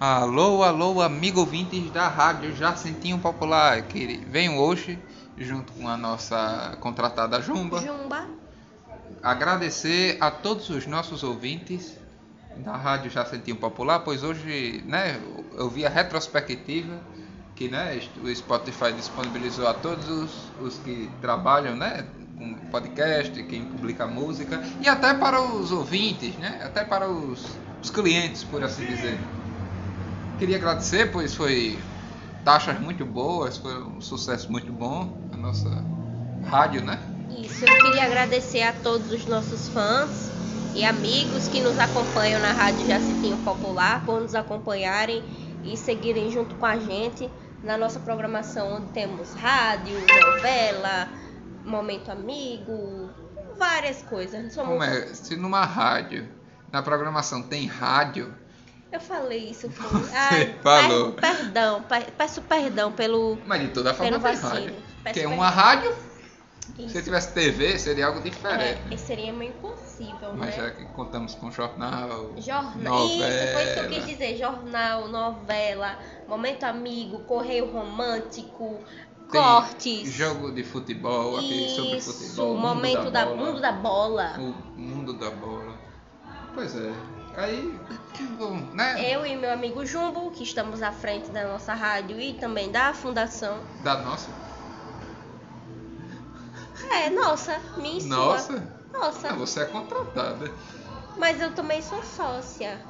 Alô, alô, amigo ouvintes da rádio Jacentinho Popular, que venho hoje, junto com a nossa contratada Jumba, Jumba. agradecer a todos os nossos ouvintes da rádio Jacentinho Popular, pois hoje, né, eu vi a retrospectiva que, né, o Spotify disponibilizou a todos os, os que trabalham, né, com podcast, quem publica música, e até para os ouvintes, né, até para os, os clientes, por assim dizer. Queria agradecer, pois foi taxas muito boas, foi um sucesso muito bom a nossa rádio, né? Isso, eu queria agradecer a todos os nossos fãs e amigos que nos acompanham na Rádio Jacitinho Popular por nos acompanharem e seguirem junto com a gente na nossa programação, onde temos rádio, novela, momento amigo, várias coisas. Somos... Como é? Se numa rádio, na programação tem rádio, Eu falei isso, foi. Você Ai, falou. per- perdão, per- peço perdão pelo. mas de toda forma tem rádio. Peço perdão. uma rádio, se Isso. tivesse TV, seria algo diferente. É, seria meio impossível, Mas né? já que contamos com jornal, Jornal. Isso, foi isso que eu novela. quis dizer. Jornal, novela, momento amigo, correio romântico, Tem cortes. Jogo de futebol, aquele sobre Isso, futebol. mundo momento da, bola, mundo da bola. O mundo da bola. Pois é. Aí, bom, né? Eu e meu amigo Jumbo, que estamos à frente da nossa rádio e também da fundação. Da nossa. É, nossa, minha e sua. Nossa? Nossa. Ah, você é contratada. Mas eu também sou sócia.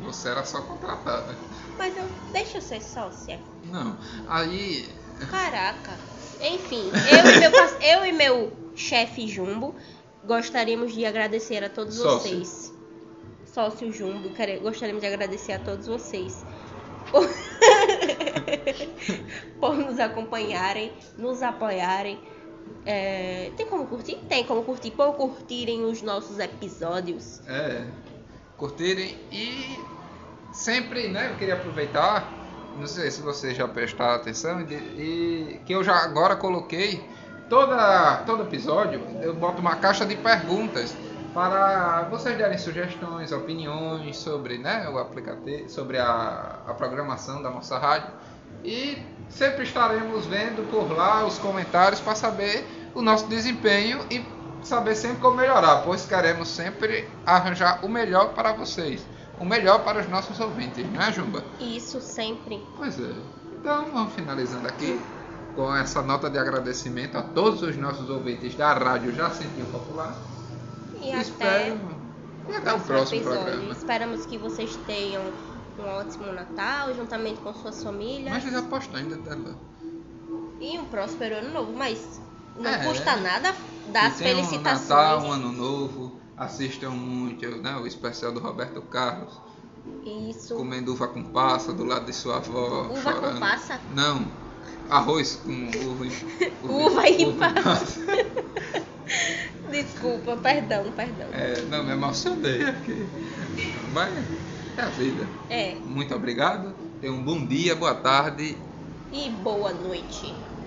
Você era só contratada. Mas eu deixa eu ser sócia. Não. Aí. Caraca. Enfim, eu e meu, eu e meu chefe Jumbo gostaríamos de agradecer a todos Sócio. vocês. Sócio Jumbo, gostaríamos de agradecer a todos vocês por, por nos acompanharem, nos apoiarem. É, tem como curtir? Tem como curtir, por curtirem os nossos episódios. É. Curtirem e sempre, né? Eu queria aproveitar. Não sei se vocês já prestaram atenção. E, e que eu já agora coloquei. Toda, todo episódio eu boto uma caixa de perguntas para vocês darem sugestões, opiniões sobre né, o aplicativo, sobre a, a programação da nossa rádio. E sempre estaremos vendo por lá os comentários para saber o nosso desempenho e saber sempre como melhorar, pois queremos sempre arranjar o melhor para vocês, o melhor para os nossos ouvintes, não é, Jumba? Isso sempre. Pois é. Então vamos finalizando aqui com essa nota de agradecimento a todos os nossos ouvintes da Rádio Jacentinho Popular. E até. E até o próximo programa. Esperamos que vocês tenham um ótimo Natal, juntamente com suas famílias. Mas já posto ainda dela. E um próspero ano novo, mas não É. custa nada dar as felicitações. Um Natal, um ano novo. Assistam muito né, o especial do Roberto Carlos. Isso. Comendo uva com passa do lado de sua avó. Uva com chorando. passa? Não. Arroz com uva, e- Uva e uva passa. Desculpa, perdão, perdão. É, não, me emocionei aqui. Mas é a vida. É. Muito obrigado. Tenha um bom dia, boa tarde. E boa noite.